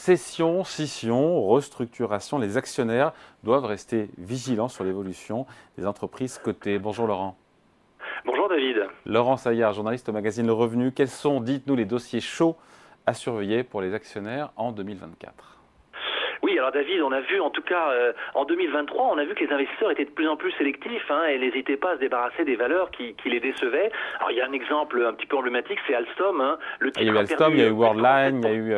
Cession, scission, restructuration, les actionnaires doivent rester vigilants sur l'évolution des entreprises cotées. Bonjour Laurent. Bonjour David. Laurent Saillard, journaliste au magazine Le Revenu. Quels sont, dites-nous, les dossiers chauds à surveiller pour les actionnaires en 2024 oui, alors David, on a vu en tout cas euh, en 2023, on a vu que les investisseurs étaient de plus en plus sélectifs hein, et n'hésitaient pas à se débarrasser des valeurs qui, qui, les décevaient. Alors il y a un exemple un petit peu emblématique, c'est Alstom. Hein, le titre il y a eu Alstom, il y a eu Worldline, il y a eu.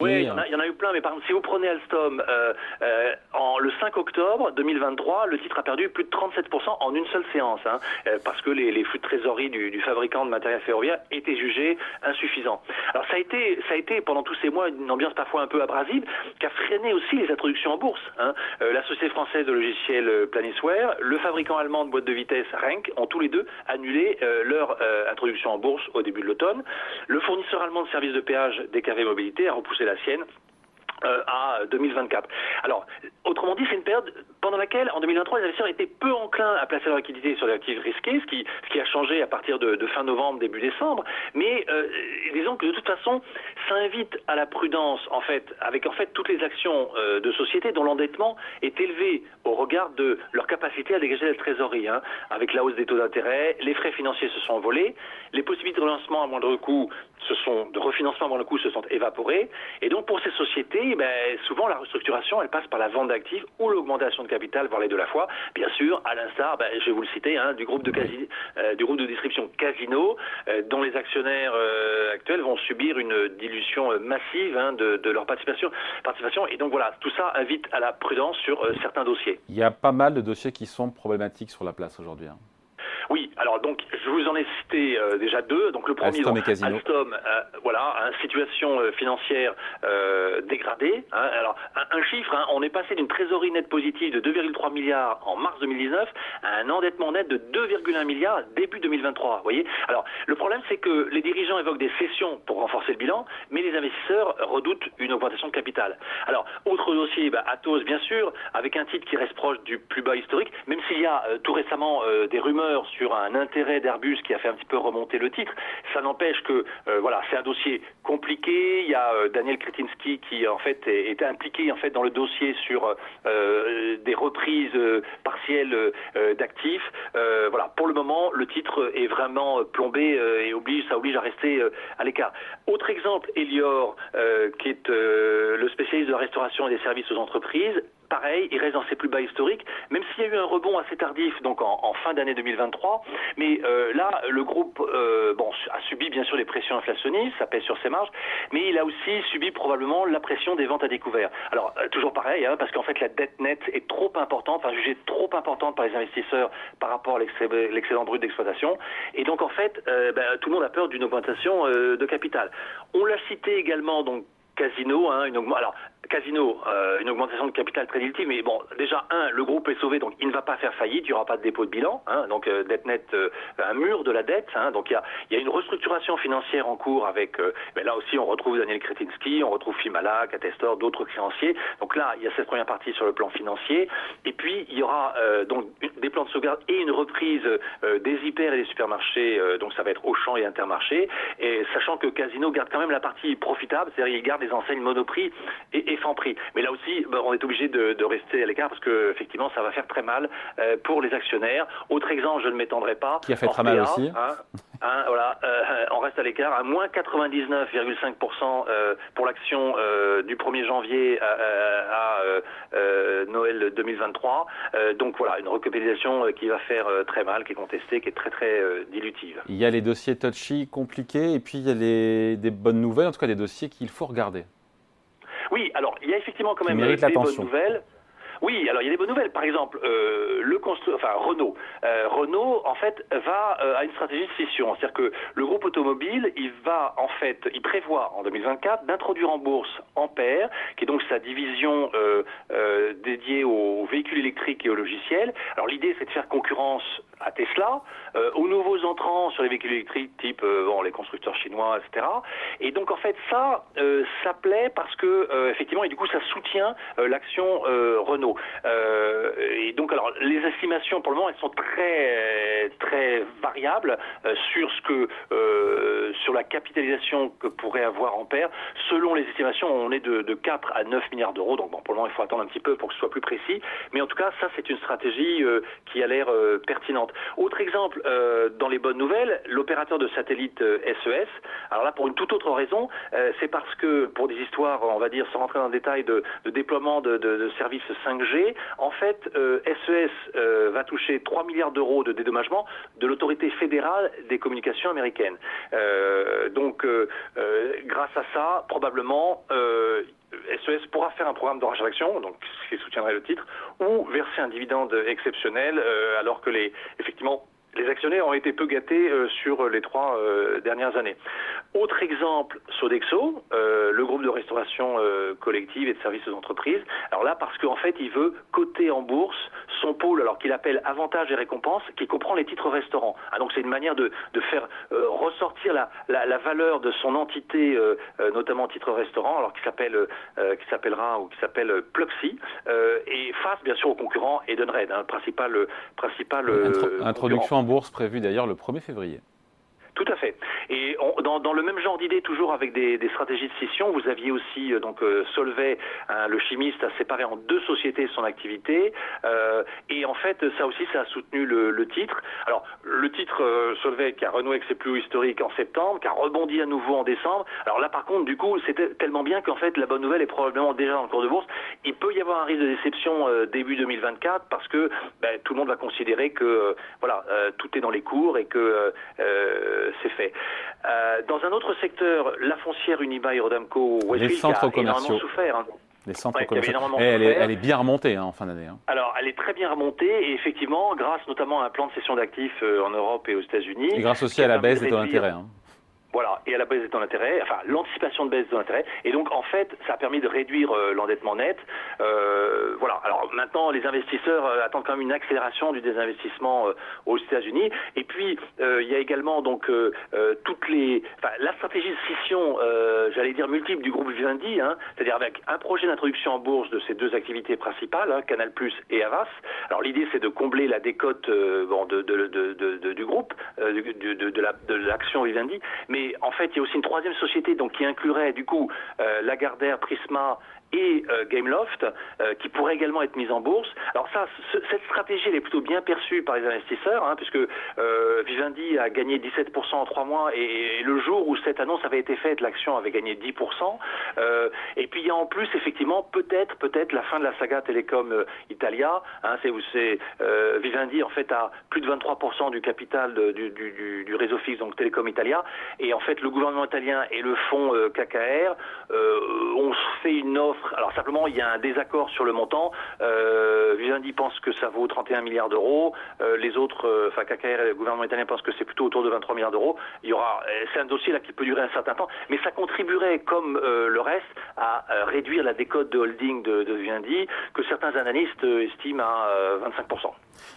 Oui, il y, en a, il y, en a eu plein, mais par exemple, si vous prenez Alstom, euh, euh, en, le 5 octobre 2023, le titre a perdu plus de 37% en une seule séance, hein, euh, parce que les, les, flux de trésorerie du, du, fabricant de matériel ferroviaire étaient jugés insuffisants. Alors ça a été, ça a été pendant tous ces mois une ambiance parfois un peu abrasive, qui a freiné aussi les introductions en bourse. Hein. Euh, la société française de logiciels euh, Planisware, le fabricant allemand de boîtes de vitesse Renk ont tous les deux annulé euh, leur introduction en bourse au début de l'automne. Le fournisseur allemand de services de péage DKV Mobilité a repoussé la sienne à 2024. Alors, autrement dit, c'est une période pendant laquelle, en 2023, les investisseurs étaient peu enclins à placer leur liquidité sur des actifs risqués, ce qui, ce qui a changé à partir de, fin novembre, début décembre. Mais euh, disons que de toute façon, ça invite à la prudence, en fait, avec en fait toutes les actions euh, de société dont l'endettement est élevé au regard de leur capacité à dégager la trésorerie. Hein. Avec la hausse des taux d'intérêt, les frais financiers se sont envolés, les possibilités de relancement à moindre coût se sont, de refinancement à moindre coût se sont évaporées. Et donc pour ces sociétés, ben, souvent la restructuration, elle passe par la vente d'actifs ou l'augmentation de capital, voire les deux la fois. Bien sûr, à l'instar, ben, je vais vous le citer, hein, du groupe de quasi, euh, du groupe de distribution Casino, euh, dont les actionnaires euh, actuels vont subir une dilution massive hein, de, de, leur participation, participation. Et donc voilà, tout ça invite à la prudence sur certains dossiers. Il y a pas mal de dossiers qui sont problématiques sur la place aujourd'hui. Hein. Je vous en ai cité euh, déjà deux. Donc le premier, Alstom, donc, Alstom euh, voilà, situation euh, financière dégradée. Hein. alors un, un chiffre, hein, on est passé d'une trésorerie nette positive de 2,3 milliards en mars 2019 à un endettement net de 2,1 milliards début 2023. Vous voyez. Alors le problème, c'est que les dirigeants évoquent des cessions pour renforcer le bilan, mais les investisseurs redoutent une augmentation de capital. Alors autre dossier, bah, Atos bien sûr, avec un titre qui reste proche du plus bas historique, même s'il y a tout récemment des rumeurs sur un intérêt d'Airbus qui a fait un petit peu remonter le titre. Ça n'empêche que euh, voilà, c'est un dossier compliqué. Il y a euh, Daniel Kretinsky qui en fait est, impliqué en fait dans le dossier sur euh, des reprises partielles d'actifs. voilà, pour le moment, le titre est vraiment plombé et oblige, ça oblige à rester à l'écart. Autre exemple, Elior, qui est le spécialiste de la restauration et des services aux entreprises, pareil, il reste dans ses plus bas historiques, même s'il y a eu un rebond assez tardif, donc en, fin d'année 2023. Mais euh, là, le groupe euh, bon, a subi bien sûr les pressions inflationnistes, ça pèse sur ses marges, mais il a aussi subi probablement la pression des ventes à découvert. Alors, euh, toujours pareil, hein, parce qu'en fait, la dette nette est trop importante, enfin jugée trop importante par les investisseurs par rapport à l'excédent brut d'exploitation. Et donc, en fait, ben, tout le monde a peur d'une augmentation euh, de capital. On l'a cité également, donc, Casino, hein, une augmentation. Casino, euh, une augmentation de capital très dilutive, mais bon, déjà, un, le groupe est sauvé, donc il ne va pas faire faillite, il n'y aura pas de dépôt de bilan, hein, donc euh, dette nette, euh, un mur de la dette, hein, donc il y a, y a, une restructuration financière en cours avec, euh, mais là aussi on retrouve Daniel Kretinsky, on retrouve Fimala, Catestor, d'autres créanciers, donc là il y a cette première partie sur le plan financier, et puis il y aura euh, donc des plans de sauvegarde et une reprise euh, des hyper et des supermarchés, donc ça va être Auchan et Intermarché, et sachant que Casino garde quand même la partie profitable, c'est-à-dire il garde les enseignes Monoprix et Franprix. Mais là aussi, ben, on est obligé de, de, rester à l'écart parce que effectivement, ça va faire très mal euh, pour les actionnaires. Autre exemple, je ne m'étendrai pas. Qui a fait très mal aussi. Hein, hein, voilà, euh, on reste à l'écart, à moins 99,5% euh, pour l'action du 1er janvier à, à Noël 2023. donc voilà, une recapitalisation qui va faire très mal, qui est contestée, qui est très très dilutive. Il y a les dossiers touchy, compliqués, et puis il y a les, des bonnes nouvelles, en tout cas des dossiers qu'il faut regarder. Oui, alors il y a effectivement quand même des bonnes nouvelles. Oui, alors il y a des bonnes nouvelles. Par exemple, euh, le constru... enfin Renault. Euh, Renault, en fait, va euh, à une stratégie de scission. C'est-à-dire que le groupe automobile, il va en fait, il prévoit en 2024 d'introduire en bourse Ampère, qui est donc sa division dédiée aux véhicules électriques et aux logiciels. Alors l'idée, c'est de faire concurrence à Tesla, euh, aux nouveaux entrants sur les véhicules électriques, type bon, les constructeurs chinois, etc. Et donc en fait ça, ça plaît parce que effectivement et du coup ça soutient l'action Renault. et donc alors les estimations pour le moment elles sont très très variables sur ce que sur la capitalisation que pourrait avoir Ampère. Selon les estimations, on est de, de 4 à 9 milliards d'euros. Donc bon, pour le moment il faut attendre un petit peu pour que ce soit plus précis. Mais en tout cas ça c'est une stratégie qui a l'air pertinente. Autre exemple, euh, dans les bonnes nouvelles, l'opérateur de satellite SES, euh, e alors là pour une toute autre raison, euh, c'est parce que pour des histoires, on va dire sans rentrer dans le détail, de, déploiement de, services 5G, en fait SES e va toucher 3 milliards d'euros de dédommagement de l'autorité fédérale des communications américaines. donc grâce à ça, probablement SES e pourra faire un programme de rachat d'actions, donc ce qui soutiendrait le titre, ou verser un dividende exceptionnel, euh, alors que les, effectivement, les actionnaires ont été peu gâtés euh, sur les trois euh, dernières années. Autre exemple, Sodexo, euh, le groupe de restauration collective et de services aux entreprises. Alors là, parce qu'en fait, il veut coter en bourse son pôle, alors qu'il appelle avantages et récompenses, qui comprend les titres restaurants. Ah, donc c'est une manière de, faire ressortir la, la, valeur de son entité, notamment titre restaurant, alors qui s'appelle, qui s'appellera ou qui s'appelle Pluxy, et face bien sûr au concurrent Edenred, hein, principal, principal introduction bourse prévue d'ailleurs le 1er février. Tout à fait. Et dans, le même genre d'idée, toujours avec des, stratégies de scission, vous aviez aussi euh, donc euh, Solvay, hein, le chimiste, a séparé en deux sociétés son activité. Euh, et en fait, ça aussi, ça a soutenu le, titre. Alors, le titre Solvay qui a renoué avec ses plus hauts historiques en septembre, qui a rebondi à nouveau en décembre. Alors là, par contre, du coup, c'était tellement bien qu'en fait, la bonne nouvelle est probablement déjà dans le cours de bourse. Il peut y avoir un risque de déception début 2024 parce que ben, tout le monde va considérer que voilà, tout est dans les cours et que c'est fait. Euh, dans un autre secteur, la foncière Unibail Rodamco les centres commerciaux. souffert. Hein. Les centres commerciaux. Eh, elle, est, elle, est, bien remontée hein, en fin d'année. Hein. Alors, elle est très bien remontée et effectivement, grâce notamment à un plan de cession d'actifs euh, en Europe et aux États-Unis. Et grâce aussi à la baisse des taux d'intérêt. Voilà, et à la baisse des taux d'intérêt, enfin l'anticipation de baisse des taux d'intérêt, et donc en fait ça a permis de réduire euh, l'endettement net. Euh, voilà, alors maintenant les investisseurs euh, attendent quand même une accélération du désinvestissement aux États-Unis, et puis il y a également donc toutes les, enfin, la stratégie de scission, j'allais dire multiple du groupe Vivendi, hein, c'est-à-dire avec un projet d'introduction en bourse de ces deux activités principales, hein, Canal+ et Avas. Alors l'idée c'est de combler la décote bon, de, de, de, du groupe, de, l'action Vivendi, en fait, il y a aussi une troisième société donc, qui inclurait du coup euh, Lagardère, Prisma et euh, Gameloft, euh, qui pourrait également être mise en bourse. Alors ça, cette stratégie, elle est plutôt bien perçue par les investisseurs, hein, puisque Vivendi a gagné 17% en trois mois, et, le jour où cette annonce avait été faite, l'action avait gagné 10%. Euh, et puis il y a en plus, effectivement, peut-être, peut-être la fin de la saga Telecom Italia. Hein, c'est où c'est Vivendi en fait a plus de 23% du capital du, réseau fixe, donc Telecom Italia, en fait le gouvernement italien et le fonds KKR ont fait une offre alors simplement, il y a un désaccord sur le montant. Euh, Vivendi pense que ça vaut 31 milliards d'euros. Euh, les autres, euh, enfin KKR et le gouvernement italien pensent que c'est plutôt autour de 23 milliards d'euros. Il y aura, euh, c'est un dossier là qui peut durer un certain temps, mais ça contribuerait, comme le reste, à réduire la décote de holding de, de Vivendi, que certains analystes estiment à 25%.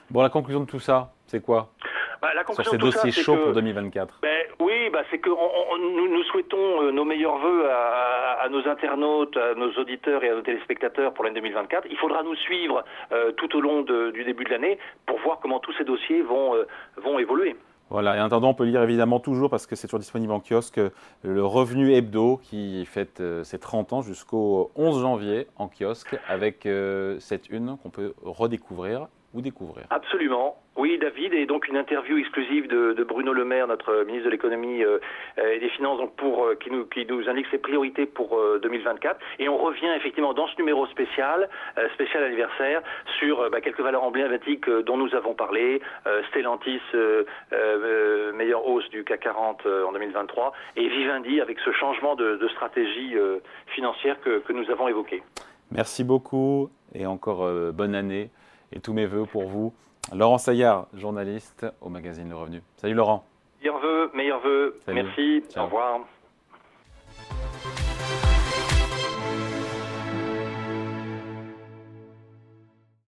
Bon, la conclusion de tout ça, c'est quoi? Bah, la Sur ces dossiers chauds pour 2024 ben, Oui, bah, c'est que nous, souhaitons euh, nos meilleurs voeux à, nos internautes, à nos auditeurs et à nos téléspectateurs pour l'année 2024. Il faudra nous suivre euh, tout au long du début de l'année pour voir comment tous ces dossiers vont, euh, vont évoluer. Voilà, et en attendant, on peut lire évidemment toujours, parce que c'est toujours disponible en kiosque, le revenu hebdo qui fête ses 30 ans jusqu'au 11 janvier en kiosque, avec cette une qu'on peut redécouvrir ou découvrir. Absolument. Oui, David, et donc une interview exclusive de, Bruno Le Maire, notre ministre de l'économie euh, et des finances, donc pour euh, qui nous qui nous indique ses priorités pour 2024. Euh, et on revient effectivement dans ce numéro spécial, spécial anniversaire, sur bah, quelques valeurs emblématiques dont nous avons parlé. Stellantis, meilleure hausse du CAC 40 en 2023, et Vivendi avec ce changement de, stratégie financière que, que nous avons évoqué. Merci beaucoup et encore bonne année et tous mes voeux pour vous. Laurent Saillard, journaliste au magazine Le Revenu. Salut Laurent. Meilleurs voeux, meilleurs voeux. Merci. Au revoir.